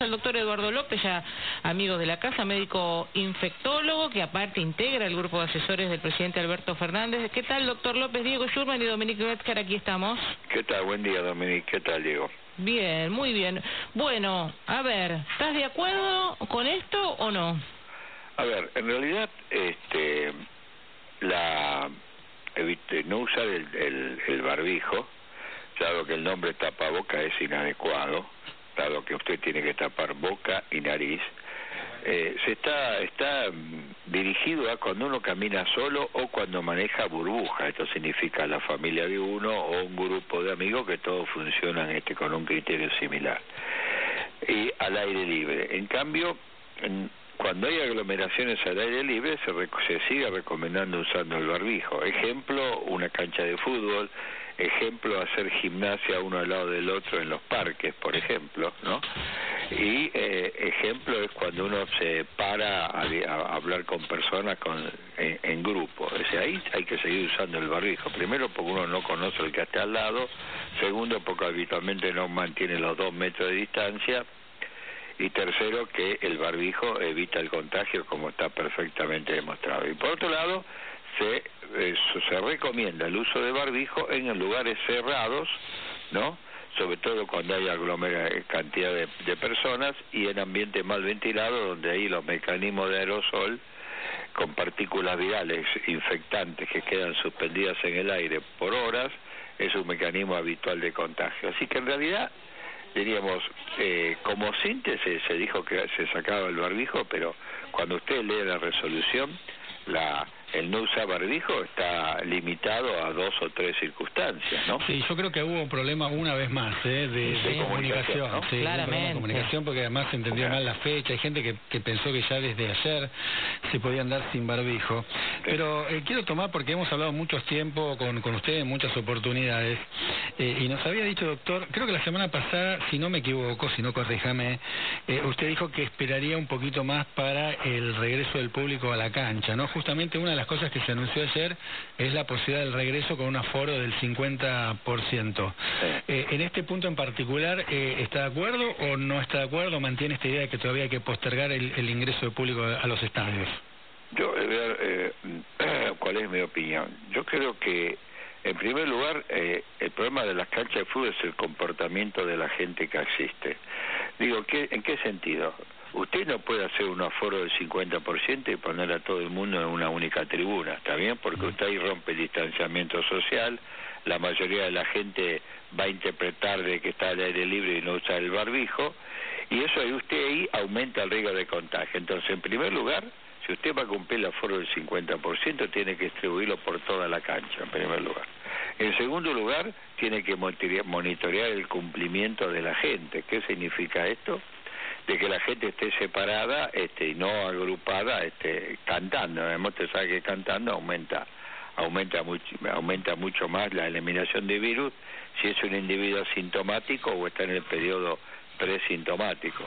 al doctor Eduardo López, ya amigo de la casa, médico infectólogo, que aparte integra el grupo de asesores del presidente Alberto Fernández. ¿Qué tal, doctor López? Diego Schurman y Dominique Metzger, aquí estamos. ¿Qué tal? Buen día, Dominique. ¿Qué tal, Diego? Bien, muy bien. Bueno, a ver, ¿estás de acuerdo con esto o no? A ver, en realidad, este, la no usar el, el barbijo, dado que el nombre tapaboca es inadecuado, que usted tiene que tapar boca y nariz, eh, se está, está mm, dirigido a cuando uno camina solo o cuando maneja burbuja. Esto significa la familia de uno o un grupo de amigos que todos funcionan este, con un criterio similar. Y al aire libre. En cambio, cuando hay aglomeraciones al aire libre se, se sigue recomendando usando el barbijo. Ejemplo, una cancha de fútbol, ejemplo, hacer gimnasia uno al lado del otro en los parques, por ejemplo, ¿no? Y eh, ejemplo es cuando uno se para a, hablar con personas con, en, grupo. O ahí hay que seguir usando el barbijo. Primero porque uno no conoce el que está al lado. Segundo porque habitualmente no mantiene los dos metros de distancia. Y tercero que el barbijo evita el contagio como está perfectamente demostrado. Y por otro lado, se, se recomienda el uso de barbijo en lugares cerrados, ¿no? sobre todo cuando hay aglomera cantidad de, personas y en ambiente mal ventilado donde hay los mecanismos de aerosol con partículas virales infectantes que quedan suspendidas en el aire por horas es un mecanismo habitual de contagio así que en realidad diríamos eh, como síntesis se dijo que se sacaba el barbijo pero cuando usted lee la resolución la el no usar barbijo está limitado a dos o tres circunstancias, ¿no? Sí, yo creo que hubo un problema una vez más ¿eh? de, comunicación. Sí, Claramente. comunicación porque además se entendió mal la fecha. Hay gente que, que, pensó que ya desde ayer se podía andar sin barbijo. Pero eh, quiero tomar, porque hemos hablado mucho tiempo con, con usted en muchas oportunidades, eh, y nos había dicho, doctor, creo que la semana pasada, si no me equivoco, si no corríjame, eh, usted dijo que esperaría un poquito más para el regreso del público a la cancha, ¿no? Justamente una las cosas que se anunció ayer es la posibilidad del regreso con un aforo del 50%. Eh, en este punto en particular, eh, ¿está de acuerdo o no está de acuerdo? ¿Mantiene esta idea de que todavía hay que postergar el, ingreso de público a los estadios? Yo, eh, ¿cuál es mi opinión? Yo creo que, en primer lugar, eh, el problema de las canchas de fútbol es el comportamiento de la gente que existe. Digo, ¿qué, ¿en qué sentido? Usted no puede hacer un aforo del 50% y poner a todo el mundo en una única tribuna, ¿está bien? Porque usted ahí rompe el distanciamiento social, la mayoría de la gente va a interpretar de que está al aire libre y no usa el barbijo, y eso ahí usted ahí aumenta el riesgo de contagio. Entonces, en primer lugar, si usted va a cumplir el aforo del 50%, tiene que distribuirlo por toda la cancha, en primer lugar. En segundo lugar, tiene que monitorear el cumplimiento de la gente. ¿Qué significa esto? De que la gente esté separada este, y no agrupada este, cantando. Además, usted sabe que cantando aumenta aumenta mucho, aumenta mucho más la eliminación de virus si es un individuo asintomático o está en el periodo presintomático.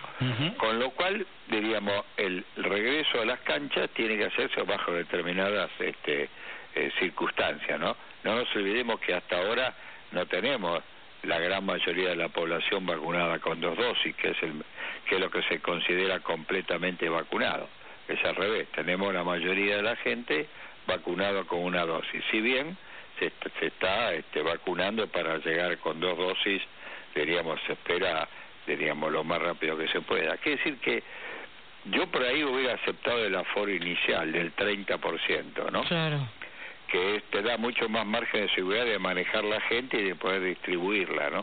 Con lo cual, diríamos, el regreso a las canchas tiene que hacerse bajo determinadas este, eh, circunstancias, ¿no? No nos olvidemos que hasta ahora no tenemos la gran mayoría de la población vacunada con dos dosis, que es, el, que es lo que se considera completamente vacunado. Es al revés, tenemos la mayoría de la gente vacunado con una dosis. Si bien se, se está este, vacunando para llegar con dos dosis, diríamos, se espera, diríamos, lo más rápido que se pueda. Quiere decir que yo por ahí hubiera aceptado el aforo inicial del 30%, ¿no? Claro que te da mucho más margen de seguridad de manejar la gente y de poder distribuirla, ¿no?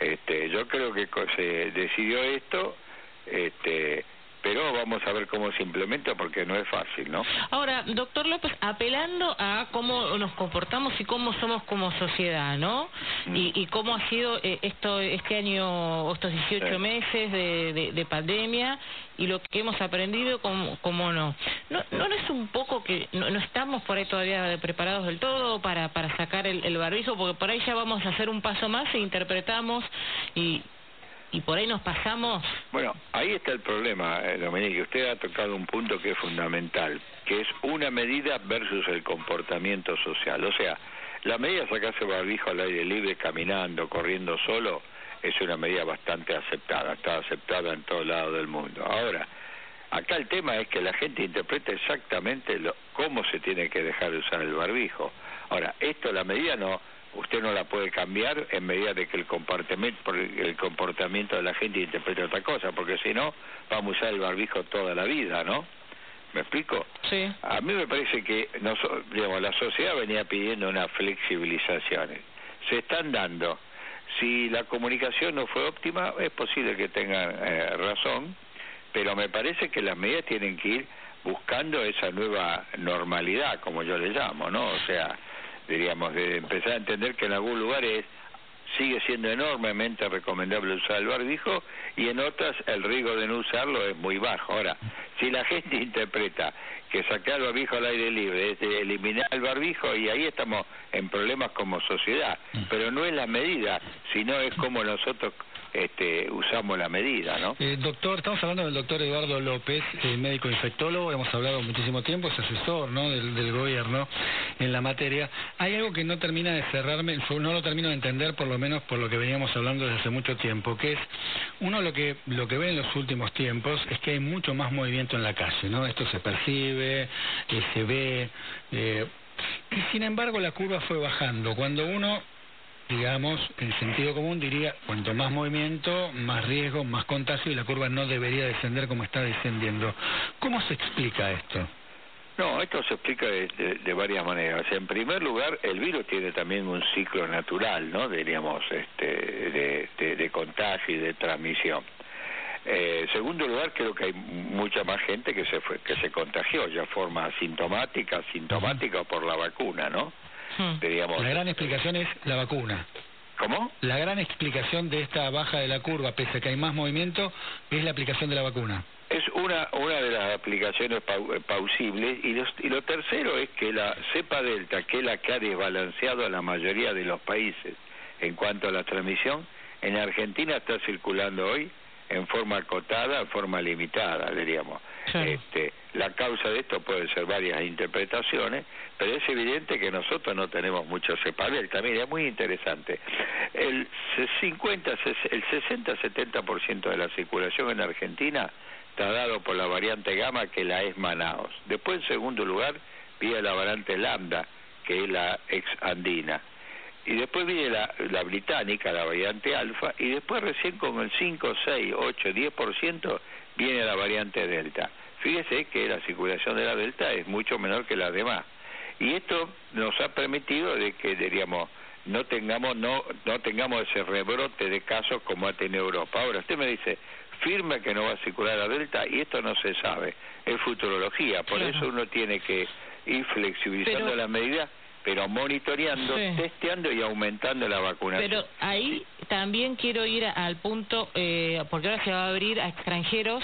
Este, yo creo que se decidió esto, este, pero vamos a ver cómo se implementa porque no es fácil, ¿no? Ahora, doctor López, apelando a cómo nos comportamos y cómo somos como sociedad, ¿no? Mm. Y, cómo ha sido eh, esto este año, estos 18 meses de, pandemia y lo que hemos aprendido, cómo, cómo no. no. ¿No es un poco que no, estamos por ahí todavía preparados del todo para, para sacar el, el barbijo? Porque por ahí ya vamos a hacer un paso más e interpretamos y y por ahí nos pasamos. Bueno, ahí está el problema, eh, Dominique. Usted ha tocado un punto que es fundamental, que es una medida versus el comportamiento social. O sea, la medida de sacarse barbijo al aire libre, caminando, corriendo solo, es una medida bastante aceptada, está aceptada en todo lado del mundo. Ahora, acá el tema es que la gente interpreta exactamente lo, cómo se tiene que dejar de usar el barbijo. Ahora, esto la medida no, usted no la puede cambiar en medida de que el comportamiento, el comportamiento de la gente interprete otra cosa, porque si no, vamos a usar el barbijo toda la vida, ¿no? ¿Me explico? Sí. A mí me parece que digamos, la sociedad venía pidiendo una flexibilización. Se están dando. Si la comunicación no fue óptima, es posible que tengan eh, razón, pero me parece que las medidas tienen que ir buscando esa nueva normalidad, como yo le llamo, ¿no? O sea, diríamos, de empezar a entender que en algún lugar es sigue siendo enormemente recomendable usar el barbijo y en otras el riesgo de no usarlo es muy bajo. Ahora, si la gente interpreta que sacar el barbijo al aire libre es eliminar el barbijo y ahí estamos en problemas como sociedad, mm. pero no es la medida, sino es como nosotros este, usamos la medida, ¿no? Eh, doctor, estamos hablando del doctor Eduardo López, eh, médico infectólogo, hemos hablado muchísimo tiempo, es asesor ¿no? del, gobierno en la materia. Hay algo que no termina de cerrarme, no lo termino de entender, por lo menos por lo que veníamos hablando desde hace mucho tiempo, que es, uno lo que, lo que ve en los últimos tiempos es que hay mucho más movimiento en la calle, ¿no? Esto se percibe, eh, se ve... Eh, y sin embargo la curva fue bajando. Cuando uno digamos, en sentido común diría, cuanto más movimiento, más riesgo, más contagio y la curva no debería descender como está descendiendo. ¿Cómo se explica esto? No, esto se explica de, varias maneras. En primer lugar, el virus tiene también un ciclo natural, ¿no? Diríamos, este, de, contagio y de transmisión. Eh, segundo lugar, creo que hay mucha más gente que se fue, que se contagió ya forma asintomática, sintomática por la vacuna, ¿no? Hmm. la gran explicación es la vacuna. ¿Cómo? La gran explicación de esta baja de la curva, pese a que hay más movimiento, es la aplicación de la vacuna. Es una, una de las aplicaciones eh, pausibles y, y lo tercero es que la cepa delta, que es la que ha desbalanceado a la mayoría de los países en cuanto a la transmisión, en Argentina está circulando hoy en forma acotada, en forma limitada, diríamos. Este, la causa de esto puede ser varias interpretaciones, pero es evidente que nosotros no tenemos mucho cepa delta. Mira, es muy interesante. El 50, el 60-70% de la circulación en Argentina está dado por la variante gamma que la es Manaos. Después, en segundo lugar, viene la variante lambda, que es la ex andina y después viene la, la británica, la variante alfa, y después recién con el 5, 6, 8, 10% viene la variante delta. Fíjese que la circulación de la delta es mucho menor que la demás. Y esto nos ha permitido de que, diríamos, no tengamos no no tengamos ese rebrote de casos como ha tenido Europa. Ahora, usted me dice, firme que no va a circular la delta y esto no se sabe, es futurología, por eso uno tiene que ir flexibilizando las medidas pero monitoreando, testeando y aumentando la vacunación. Pero ahí también quiero ir al punto, eh, porque ahora se va a abrir a extranjeros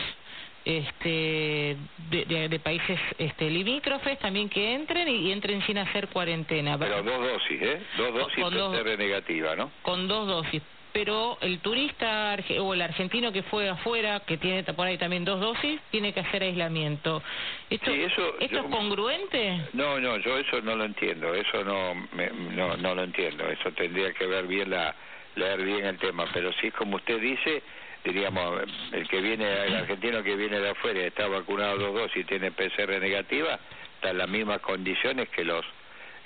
este de, países este limítrofes también que entren y, entren sin hacer cuarentena. Pero dos dosis, ¿eh? Dos dosis con, negativa, ¿no? Con dos dosis pero el turista o el argentino que fue afuera, que tiene por ahí también dos dosis, tiene que hacer aislamiento. ¿Esto, ¿esto es congruente? No, no, yo eso no lo entiendo, eso no, no, no lo entiendo, eso tendría que ver bien la, leer bien el tema, pero si es como usted dice, diríamos, el que viene, el argentino que viene de afuera y está vacunado dos dosis y tiene PCR negativa, está en las mismas condiciones que los,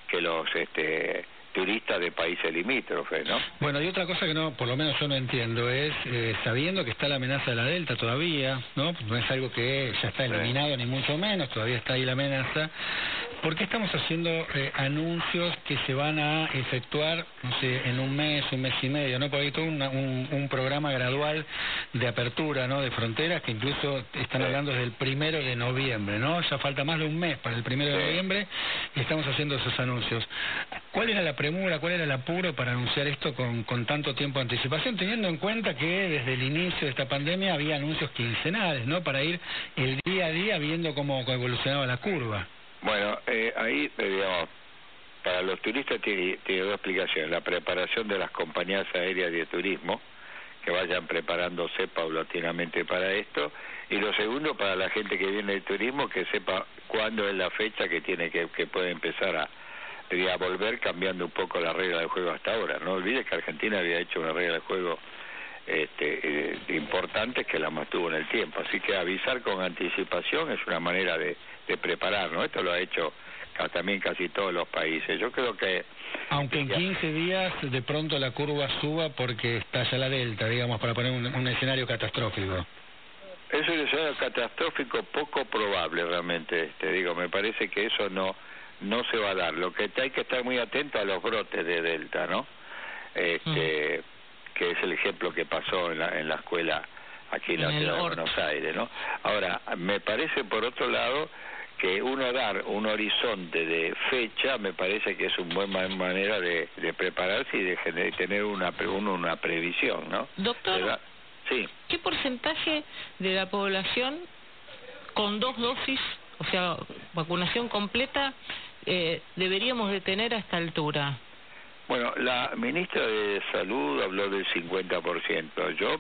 que los, este, turistas de países limítrofes, ¿no? Bueno, y otra cosa que no, por lo menos yo no entiendo es, eh, sabiendo que está la amenaza de la Delta todavía, ¿no? No es algo que ya está eliminado ni mucho menos, todavía está ahí la amenaza. ¿Por qué estamos haciendo eh, anuncios que se van a efectuar, no sé, en un mes, un mes y medio, ¿no? Porque hay todo un, un, programa gradual de apertura, ¿no? De fronteras que incluso están hablando desde el primero de noviembre, ¿no? Ya falta más de un mes para el primero de noviembre y estamos haciendo esos anuncios. ¿Cuál era la cuál era el apuro para anunciar esto con, con tanto tiempo de anticipación, teniendo en cuenta que desde el inicio de esta pandemia había anuncios quincenales, ¿no? Para ir el día a día viendo cómo evolucionaba la curva. Bueno, eh, ahí, eh, digamos, para los turistas tiene, dos explicaciones. La preparación de las compañías aéreas de turismo, que vayan preparándose paulatinamente para esto. Y lo segundo, para la gente que viene de turismo, que sepa cuándo es la fecha que tiene que, que puede empezar a, volver cambiando un poco la regla del juego hasta ahora. No olvides que Argentina había hecho una regla de juego este, eh, importantes que la mantuvo en el tiempo. Así que avisar con anticipación es una manera de, de prepararnos. Esto lo ha hecho también casi todos los países. Yo creo que... Aunque en 15 días de pronto la curva suba porque estalla la delta, digamos, para poner un, escenario catastrófico. Es un escenario catastrófico poco probable realmente, te digo, me parece que eso no no se va a dar. Lo que hay que estar muy atento a los brotes de delta, ¿no? Este, mm. que es el ejemplo que pasó en la, en la escuela aquí en, la ciudad de Buenos Aires, ¿no? Ahora, me parece por otro lado que uno dar un horizonte de fecha me parece que es una buena manera de, prepararse y de tener una, una previsión, ¿no? Doctor, sí. ¿qué porcentaje de la población con dos dosis, o sea, vacunación completa, eh, deberíamos de tener a esta altura? Bueno, la ministra de Salud habló del 50%. Yo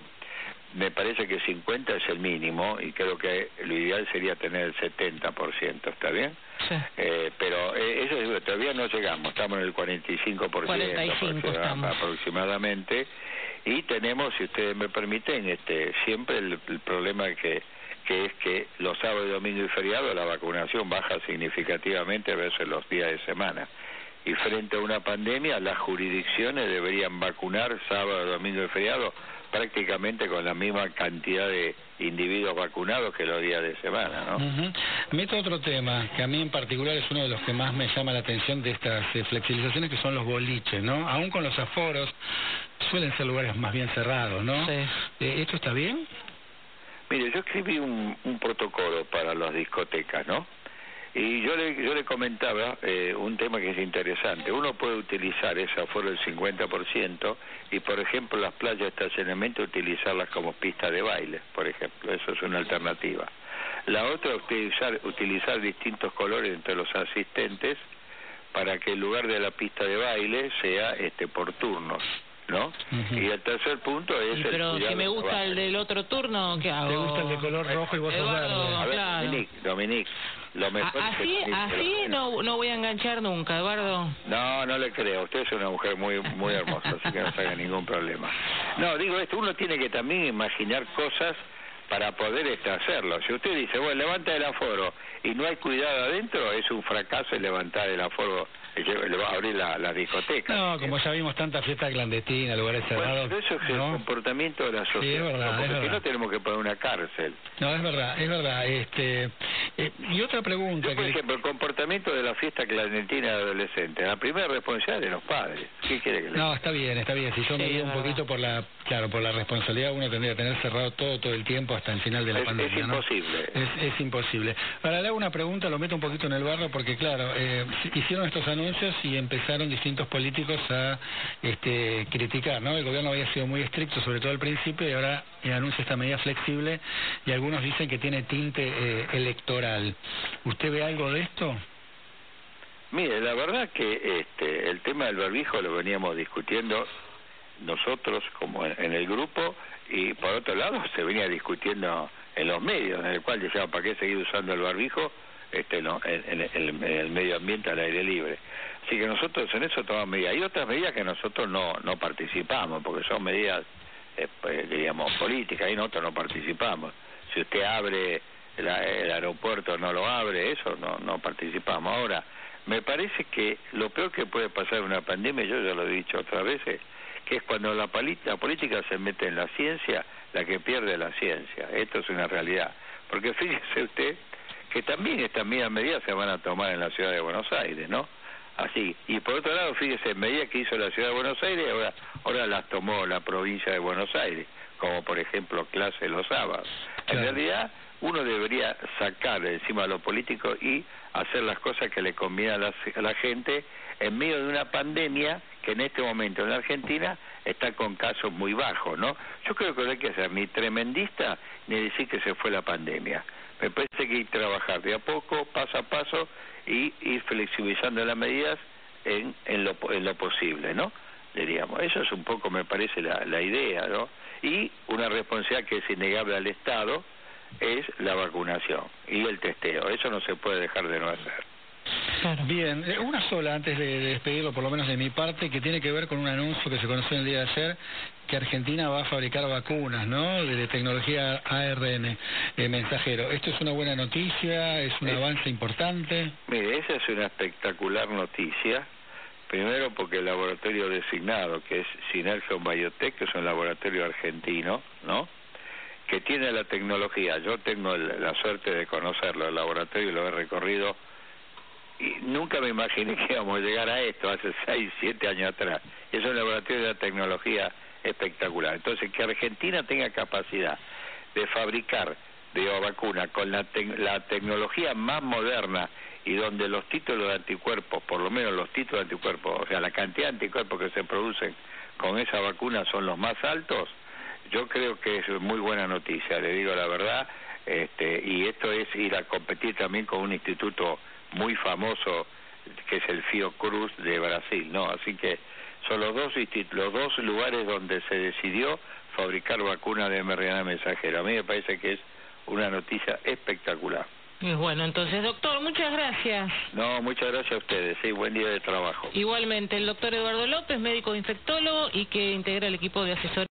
me parece que 50 es el mínimo y creo que lo ideal sería tener el 70%, ¿está bien? Sí. Eh, pero eh, eso todavía no llegamos, estamos en el 45%, 45 aproximadamente y tenemos, si ustedes me permiten, este siempre el, problema que que es que los sábados, domingo y feriados la vacunación baja significativamente versus los días de semana. Y frente a una pandemia, las jurisdicciones deberían vacunar sábado, domingo y feriado prácticamente con la misma cantidad de individuos vacunados que los días de semana, ¿no? Meto otro tema, que a mí en particular es uno de los que más me llama la atención de estas eh, flexibilizaciones, que son los boliches, ¿no? Aún con los aforos, suelen ser lugares más bien cerrados, ¿no? Eh, ¿Esto está bien? Mire, yo escribí un, un protocolo para las discotecas, ¿no? Y yo le, yo le comentaba eh, un tema que es interesante. Uno puede utilizar ese aforo del 50% y, por ejemplo, las playas de estacionamiento utilizarlas como pista de baile, por ejemplo. Eso es una alternativa. La otra es utilizar, utilizar distintos colores entre los asistentes para que el lugar de la pista de baile sea este por turnos. ¿No? Y el tercer punto es pero si me gusta el del otro turno, ¿qué hago? ¿Te gusta el de color rojo y vos sos verde? Dominique, lo mejor así, así no, no voy a enganchar nunca, Eduardo. No, no le creo. Usted es una mujer muy muy hermosa, así que no se haga ningún problema. No, digo esto, uno tiene que también imaginar cosas para poder este, hacerlo. Si usted dice, bueno, levanta el aforo y no hay cuidado adentro, es un fracaso el levantar el aforo le va a abrir la, la, discoteca. No, como ya vimos tantas fiestas clandestinas, lugares cerrados. Bueno, eso es el comportamiento de la sociedad. Sí, es verdad, porque si no tenemos que poner una cárcel. No, es verdad, es verdad. Este, eh, y otra pregunta. por ejemplo, el comportamiento de la fiesta clandestina de adolescentes. La primera responsabilidad de los padres. ¿Qué quiere que le No, está bien, está bien. Si yo me un poquito por la, claro, por la responsabilidad, uno tendría que tener cerrado todo, todo el tiempo hasta el final de la pandemia. Es imposible. Es, es, imposible. Ahora le hago una pregunta, lo meto un poquito en el barro, porque claro, eh, hicieron estos anuncios y empezaron distintos políticos a este, criticar, ¿no? El gobierno había sido muy estricto, sobre todo al principio, y ahora anuncia esta medida flexible y algunos dicen que tiene tinte eh, electoral. ¿Usted ve algo de esto? Mire, la verdad que este, el tema del barbijo lo veníamos discutiendo nosotros como en, el grupo y por otro lado se venía discutiendo en los medios, en el cual decía, ¿para qué seguir usando el barbijo? Este, no, en, el medio ambiente al aire libre. Así que nosotros en eso tomamos medidas. Hay otras medidas que nosotros no, no participamos, porque son medidas, eh, pues, diríamos, políticas, y nosotros no participamos. Si usted abre el, aeropuerto, no lo abre, eso no, no participamos. Ahora, me parece que lo peor que puede pasar en una pandemia, yo ya lo he dicho otras veces, que es cuando la, la política se mete en la ciencia, la que pierde la ciencia. Esto es una realidad. Porque fíjese usted que también estas mismas medidas se van a tomar en la ciudad de Buenos Aires, ¿no? Así. Y por otro lado, fíjese, medidas que hizo la ciudad de Buenos Aires, ahora, ahora las tomó la provincia de Buenos Aires, como por ejemplo clase los sábados. En realidad, uno debería sacar encima a los políticos y hacer las cosas que le conviene a la, gente en medio de una pandemia que en este momento en la Argentina está con casos muy bajos, ¿no? Yo creo que no hay que ser ni tremendista ni decir que se fue la pandemia. Me parece que hay que trabajar de a poco, paso a paso, y ir flexibilizando las medidas en, en, lo, en lo posible, ¿no? Diríamos, eso es un poco, me parece, la, la idea, ¿no? Y una responsabilidad que es innegable al Estado es la vacunación y el testeo. Eso no se puede dejar de no hacer. Bien, eh, una sola antes de, despedirlo, por lo menos de mi parte, que tiene que ver con un anuncio que se conoció el día de ayer, que Argentina va a fabricar vacunas, ¿no? De, tecnología ARN eh, mensajero. ¿Esto es una buena noticia? ¿Es un avance importante? Mire, esa es una espectacular noticia. Primero porque el laboratorio designado, que es Synergion Biotech, que es un laboratorio argentino, ¿no? Que tiene la tecnología. Yo tengo la suerte de conocerlo, el laboratorio lo he recorrido y nunca me imaginé que íbamos a llegar a esto hace 6, 7 años atrás. Es un laboratorio de tecnología espectacular. Entonces, que Argentina tenga capacidad de fabricar de vacuna con la, la tecnología más moderna y donde los títulos de anticuerpos, por lo menos los títulos de anticuerpos, o sea, la cantidad de anticuerpos que se producen con esa vacuna son los más altos, yo creo que es muy buena noticia, le digo la verdad, este, y esto es ir a competir también con un instituto muy famoso que es el Fiocruz de Brasil, ¿no? Así que son los dos, los dos lugares donde se decidió fabricar vacunas de mRNA mensajero. A mí me parece que es una noticia espectacular. Bueno, entonces, doctor, muchas gracias. No, muchas gracias a ustedes. Sí, buen día de trabajo. Igualmente, el doctor Eduardo López, médico infectólogo y que integra el equipo de asesoría.